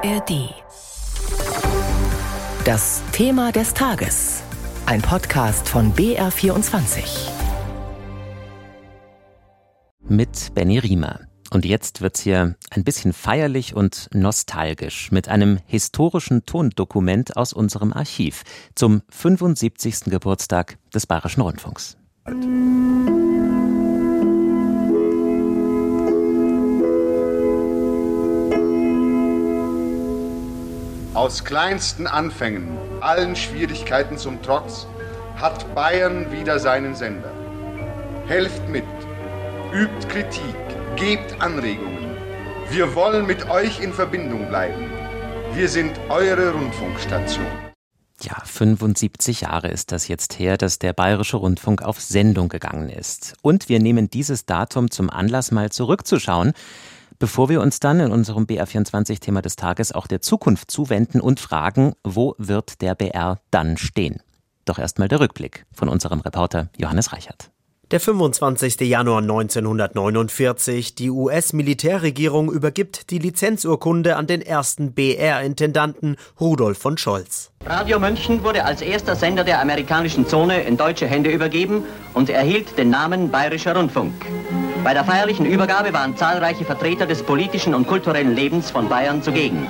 ARD. Das Thema des Tages. Ein Podcast von BR24. Mit Benny Riemer. Und jetzt wird's hier ein bisschen feierlich und nostalgisch mit einem historischen Tondokument aus unserem Archiv zum 75. Geburtstag des Bayerischen Rundfunks. Aus kleinsten Anfängen, allen Schwierigkeiten zum Trotz, hat Bayern wieder seinen Sender. Helft mit, übt Kritik, gebt Anregungen. Wir wollen mit euch in Verbindung bleiben. Wir sind eure Rundfunkstation. Ja, 75 Jahre ist das jetzt her, dass der Bayerische Rundfunk auf Sendung gegangen ist. Und wir nehmen dieses Datum zum Anlass, mal zurückzuschauen, bevor wir uns dann in unserem BR24-Thema des Tages auch der Zukunft zuwenden und fragen, wo wird der BR dann stehen? Doch erstmal der Rückblick von unserem Reporter Johannes Reichert. Der 25. Januar 1949. Die US-Militärregierung übergibt die Lizenzurkunde an den ersten BR-Intendanten Rudolf von Scholz. Radio München wurde als erster Sender der amerikanischen Zone in deutsche Hände übergeben und erhielt den Namen Bayerischer Rundfunk. Bei der feierlichen Übergabe waren zahlreiche Vertreter des politischen und kulturellen Lebens von Bayern zugegen.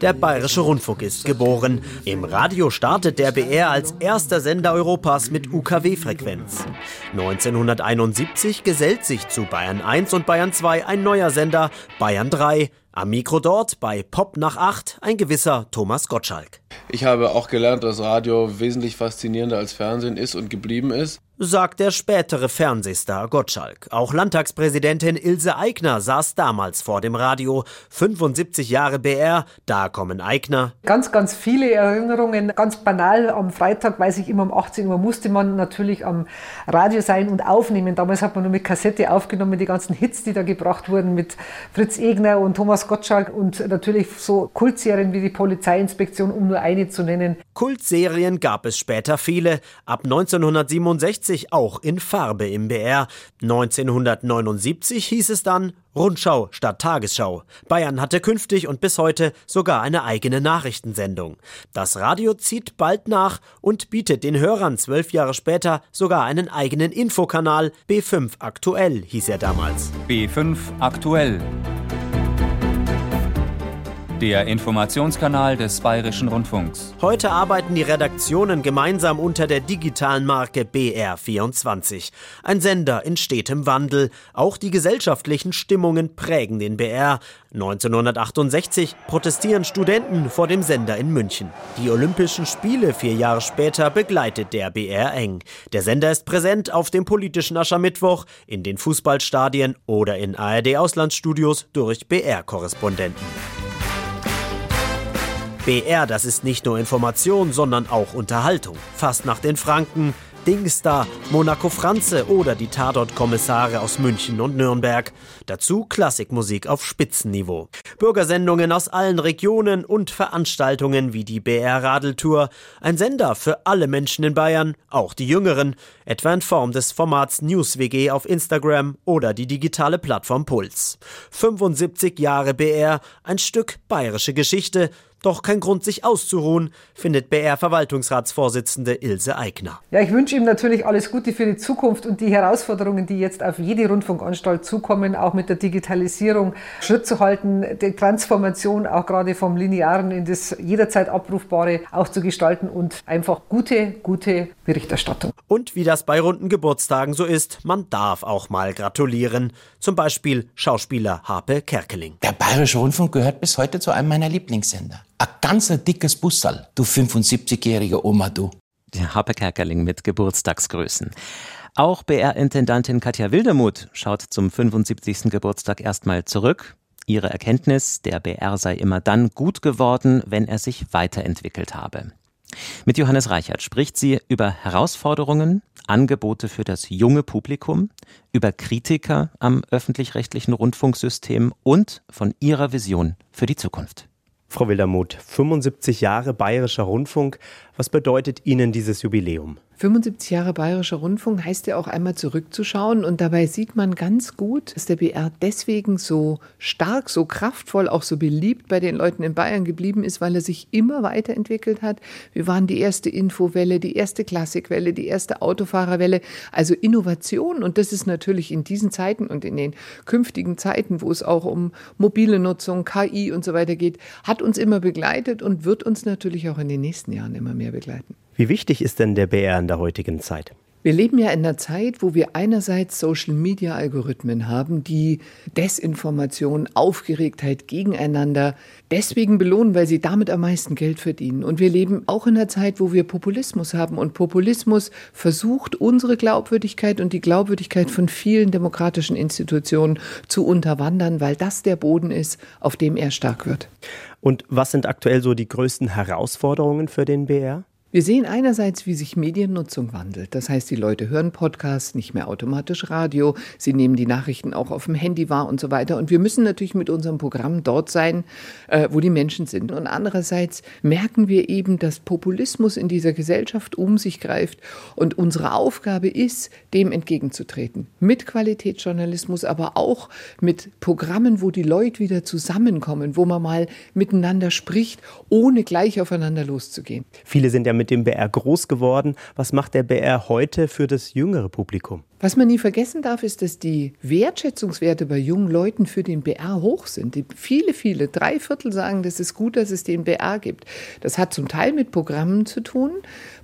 Der Bayerische Rundfunk ist geboren. Im Radio startet der BR als erster Sender Europas mit UKW-Frequenz. 1971 gesellt sich zu Bayern 1 und Bayern 2 ein neuer Sender, Bayern 3. Am Mikro dort bei Pop nach 8 ein gewisser Thomas Gottschalk. Ich habe auch gelernt, dass Radio wesentlich faszinierender als Fernsehen ist und geblieben ist sagt der spätere Fernsehstar Gottschalk. Auch Landtagspräsidentin Ilse Aigner saß damals vor dem Radio. 75 Jahre BR, da kommen Aigner. Ganz, ganz viele Erinnerungen. Ganz banal, am Freitag, weiß ich immer um 18 Uhr, musste man natürlich am Radio sein und aufnehmen. Damals hat man nur mit Kassette aufgenommen, die ganzen Hits, die da gebracht wurden mit Fritz Egner und Thomas Gottschalk und natürlich so Kultserien wie die Polizeiinspektion, um nur eine zu nennen. Kultserien gab es später viele. Ab 1967 1960 auch in Farbe im BR. 1979 hieß es dann Rundschau statt Tagesschau. Bayern hatte künftig und bis heute sogar eine eigene Nachrichtensendung. Das Radio zieht bald nach und bietet den Hörern zwölf Jahre später sogar einen eigenen Infokanal. B5 aktuell hieß er damals. B5 aktuell der Informationskanal des Bayerischen Rundfunks. Heute arbeiten die Redaktionen gemeinsam unter der digitalen Marke BR24. Ein Sender in stetem Wandel. Auch die gesellschaftlichen Stimmungen prägen den BR. 1968 protestieren Studenten vor dem Sender in München. Die Olympischen Spiele vier Jahre später begleitet der BR eng. Der Sender ist präsent auf dem politischen Aschermittwoch, in den Fußballstadien oder in ARD-Auslandsstudios durch BR-Korrespondenten. BR, das ist nicht nur Information, sondern auch Unterhaltung. Fast nach den Franken, Dingstar, Monaco Franze oder die Tatort-Kommissare aus München und Nürnberg. Dazu Klassikmusik auf Spitzenniveau. Bürgersendungen aus allen Regionen und Veranstaltungen wie die BR Radeltour. Ein Sender für alle Menschen in Bayern, auch die Jüngeren, etwa in Form des Formats NewsWG auf Instagram oder die digitale Plattform Puls. 75 Jahre BR, ein Stück bayerische Geschichte, doch kein Grund, sich auszuruhen, findet BR-Verwaltungsratsvorsitzende Ilse Eigner. Ja, ich wünsche ihm natürlich alles Gute für die Zukunft und die Herausforderungen, die jetzt auf jede Rundfunkanstalt zukommen, auch mit der Digitalisierung Schritt zu halten, die Transformation auch gerade vom Linearen in das jederzeit Abrufbare auch zu gestalten und einfach gute, gute Berichterstattung. Und wie das bei runden Geburtstagen so ist, man darf auch mal gratulieren. Zum Beispiel Schauspieler Harpe Kerkeling. Der Bayerische Rundfunk gehört bis heute zu einem meiner Lieblingssender. Ein ganz dickes Bussal, du 75-jährige Oma, du. Der Harpe Kerkeling mit Geburtstagsgrüßen. Auch BR-Intendantin Katja Wildermuth schaut zum 75. Geburtstag erstmal zurück. Ihre Erkenntnis, der BR sei immer dann gut geworden, wenn er sich weiterentwickelt habe. Mit Johannes Reichert spricht sie über Herausforderungen, Angebote für das junge Publikum, über Kritiker am öffentlich-rechtlichen Rundfunksystem und von ihrer Vision für die Zukunft. Frau Wildermuth, 75 Jahre Bayerischer Rundfunk. Was bedeutet Ihnen dieses Jubiläum? 75 Jahre Bayerischer Rundfunk heißt ja auch einmal zurückzuschauen und dabei sieht man ganz gut, dass der BR deswegen so stark, so kraftvoll, auch so beliebt bei den Leuten in Bayern geblieben ist, weil er sich immer weiterentwickelt hat. Wir waren die erste Infowelle, die erste Klassikwelle, die erste Autofahrerwelle, also Innovation und das ist natürlich in diesen Zeiten und in den künftigen Zeiten, wo es auch um mobile Nutzung, KI und so weiter geht, hat uns immer begleitet und wird uns natürlich auch in den nächsten Jahren immer mehr begleiten. Wie wichtig ist denn der BR in der heutigen Zeit? Wir leben ja in einer Zeit, wo wir einerseits Social-Media-Algorithmen haben, die Desinformation, Aufgeregtheit gegeneinander deswegen belohnen, weil sie damit am meisten Geld verdienen. Und wir leben auch in einer Zeit, wo wir Populismus haben. Und Populismus versucht, unsere Glaubwürdigkeit und die Glaubwürdigkeit von vielen demokratischen Institutionen zu unterwandern, weil das der Boden ist, auf dem er stark wird. Und was sind aktuell so die größten Herausforderungen für den BR? Wir sehen einerseits, wie sich Mediennutzung wandelt. Das heißt, die Leute hören Podcasts, nicht mehr automatisch Radio, sie nehmen die Nachrichten auch auf dem Handy wahr und so weiter. Und wir müssen natürlich mit unserem Programm dort sein, äh, wo die Menschen sind. Und andererseits merken wir eben, dass Populismus in dieser Gesellschaft um sich greift. Und unsere Aufgabe ist, dem entgegenzutreten. Mit Qualitätsjournalismus, aber auch mit Programmen, wo die Leute wieder zusammenkommen, wo man mal miteinander spricht, ohne gleich aufeinander loszugehen. Viele sind ja mit mit dem BR groß geworden. Was macht der BR heute für das jüngere Publikum? Was man nie vergessen darf, ist, dass die Wertschätzungswerte bei jungen Leuten für den BR hoch sind. Die viele, viele, drei Viertel sagen, das ist gut, dass es den BR gibt. Das hat zum Teil mit Programmen zu tun.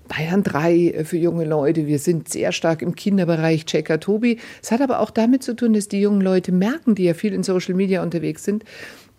Bayern 3 für junge Leute. Wir sind sehr stark im Kinderbereich, Checker Tobi. Es hat aber auch damit zu tun, dass die jungen Leute merken, die ja viel in Social Media unterwegs sind,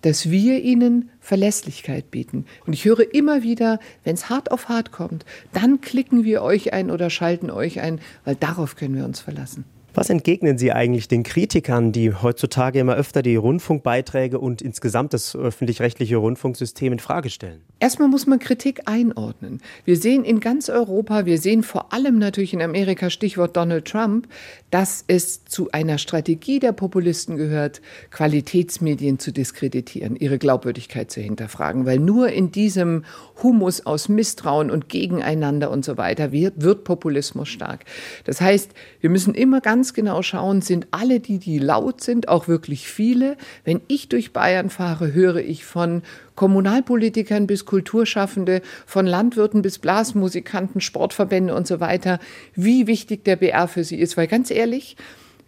dass wir ihnen Verlässlichkeit bieten. Und ich höre immer wieder, wenn es hart auf hart kommt, dann klicken wir euch ein oder schalten euch ein, weil darauf können wir uns verlassen. Was entgegnen Sie eigentlich den Kritikern, die heutzutage immer öfter die Rundfunkbeiträge und insgesamt das öffentlich-rechtliche Rundfunksystem in Frage stellen? Erstmal muss man Kritik einordnen. Wir sehen in ganz Europa, wir sehen vor allem natürlich in Amerika, Stichwort Donald Trump, dass es zu einer Strategie der Populisten gehört, Qualitätsmedien zu diskreditieren, ihre Glaubwürdigkeit zu hinterfragen, weil nur in diesem Humus aus Misstrauen und Gegeneinander und so weiter wird, wird Populismus stark. Das heißt, wir müssen immer ganz ganz genau schauen, sind alle die, die laut sind, auch wirklich viele. Wenn ich durch Bayern fahre, höre ich von Kommunalpolitikern bis Kulturschaffende, von Landwirten bis Blasmusikanten, Sportverbände und so weiter, wie wichtig der BR für sie ist. Weil ganz ehrlich,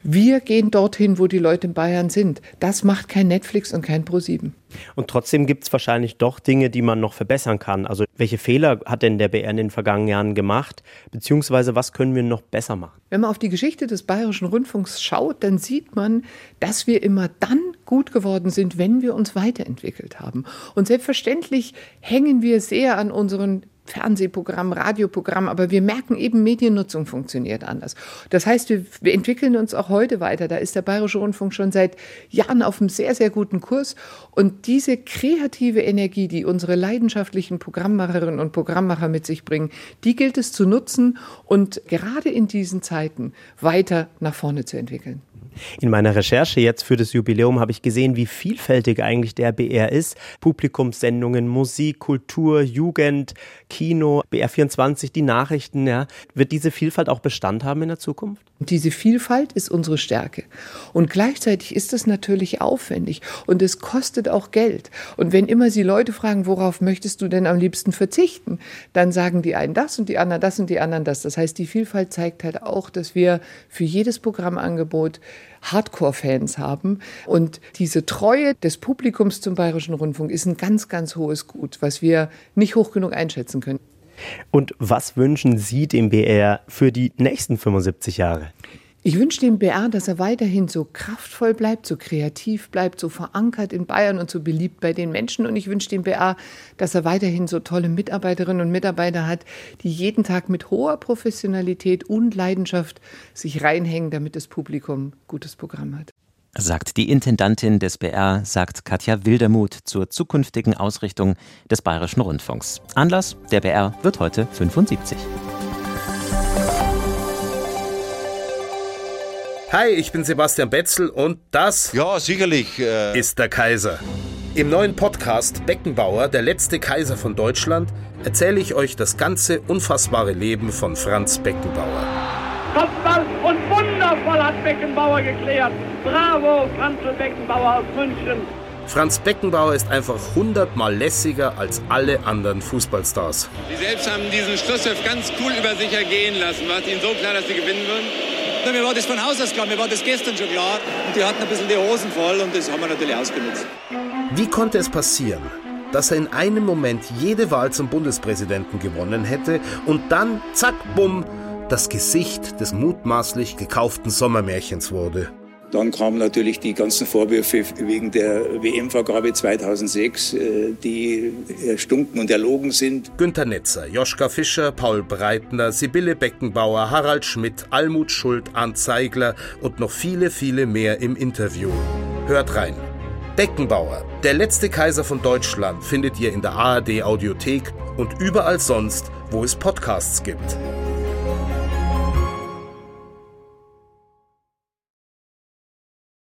wir gehen dorthin, wo die Leute in Bayern sind. Das macht kein Netflix und kein ProSieben. Und trotzdem gibt es wahrscheinlich doch Dinge, die man noch verbessern kann. Also welche Fehler hat denn der BR in den vergangenen Jahren gemacht? Beziehungsweise was können wir noch besser machen? Wenn man auf die Geschichte des Bayerischen Rundfunks schaut, dann sieht man, dass wir immer dann gut geworden sind, wenn wir uns weiterentwickelt haben. Und selbstverständlich hängen wir sehr an unseren Fernsehprogramm, Radioprogramm, aber wir merken eben, Mediennutzung funktioniert anders. Das heißt, wir, wir, entwickeln uns auch heute weiter. Da ist der Bayerische Rundfunk schon seit Jahren auf einem sehr, sehr guten Kurs. Und diese kreative Energie, die unsere leidenschaftlichen Programmmacherinnen und Programmmacher mit sich bringen, die gilt es zu nutzen und gerade in diesen Zeiten weiter nach vorne zu entwickeln. In meiner Recherche jetzt für das Jubiläum habe ich gesehen, wie vielfältig eigentlich der BR ist. Publikumssendungen, Musik, Kultur, Jugend, Kino, BR24, die Nachrichten, ja. Wird diese Vielfalt auch Bestand haben in der Zukunft? Diese Vielfalt ist unsere Stärke. Und gleichzeitig ist es natürlich aufwendig und es kostet auch Geld. Und wenn immer Sie Leute fragen, worauf möchtest du denn am liebsten verzichten, dann sagen die einen das und die anderen das und die anderen das. Das heißt, die Vielfalt zeigt halt auch, dass wir für jedes Programmangebot Hardcore-Fans haben. Und diese Treue des Publikums zum Bayerischen Rundfunk ist ein ganz, ganz hohes Gut, was wir nicht hoch genug einschätzen können. Und was wünschen Sie dem BR für die nächsten 75 Jahre? Ich wünsche dem BR, dass er weiterhin so kraftvoll bleibt, so kreativ bleibt, so verankert in Bayern und so beliebt bei den Menschen. Und ich wünsche dem BR, dass er weiterhin so tolle Mitarbeiterinnen und Mitarbeiter hat, die jeden Tag mit hoher Professionalität und Leidenschaft sich reinhängen, damit das Publikum gutes Programm hat. Sagt die Intendantin des BR, sagt Katja Wildermuth zur zukünftigen Ausrichtung des Bayerischen Rundfunks. Anlass, der BR wird heute 75. Hi, ich bin Sebastian Betzel und das ja, sicherlich, äh ist der Kaiser. Im neuen Podcast Beckenbauer, der letzte Kaiser von Deutschland, erzähle ich euch das ganze unfassbare Leben von Franz Beckenbauer. Kopfball und wundervoll hat Beckenbauer geklärt. Bravo, Franz Beckenbauer aus München. Franz Beckenbauer ist einfach hundertmal lässiger als alle anderen Fußballstars. Sie selbst haben diesen Schlusspfiff ganz cool über sich ergehen lassen. War es Ihnen so klar, dass Sie gewinnen würden? Na, mir war das von Haus aus klar, mir war das gestern schon klar. Und die hatten ein bisschen die Hosen voll und das haben wir natürlich ausgenutzt. Wie konnte es passieren, dass er in einem Moment jede Wahl zum Bundespräsidenten gewonnen hätte und dann, zack, bumm, das Gesicht des mutmaßlich gekauften Sommermärchens wurde? Dann kamen natürlich die ganzen Vorwürfe wegen der WM-Vergabe 2006, äh, die erstunken und erlogen sind. Günter Netzer, Joschka Fischer, Paul Breitner, Sibylle Beckenbauer, Harald Schmidt, Almut Schuld, Arndt Zeigler und noch viele, viele mehr im Interview. Hört rein. Beckenbauer, der letzte Kaiser von Deutschland, findet ihr in der ARD Audiothek und überall sonst, wo es Podcasts gibt.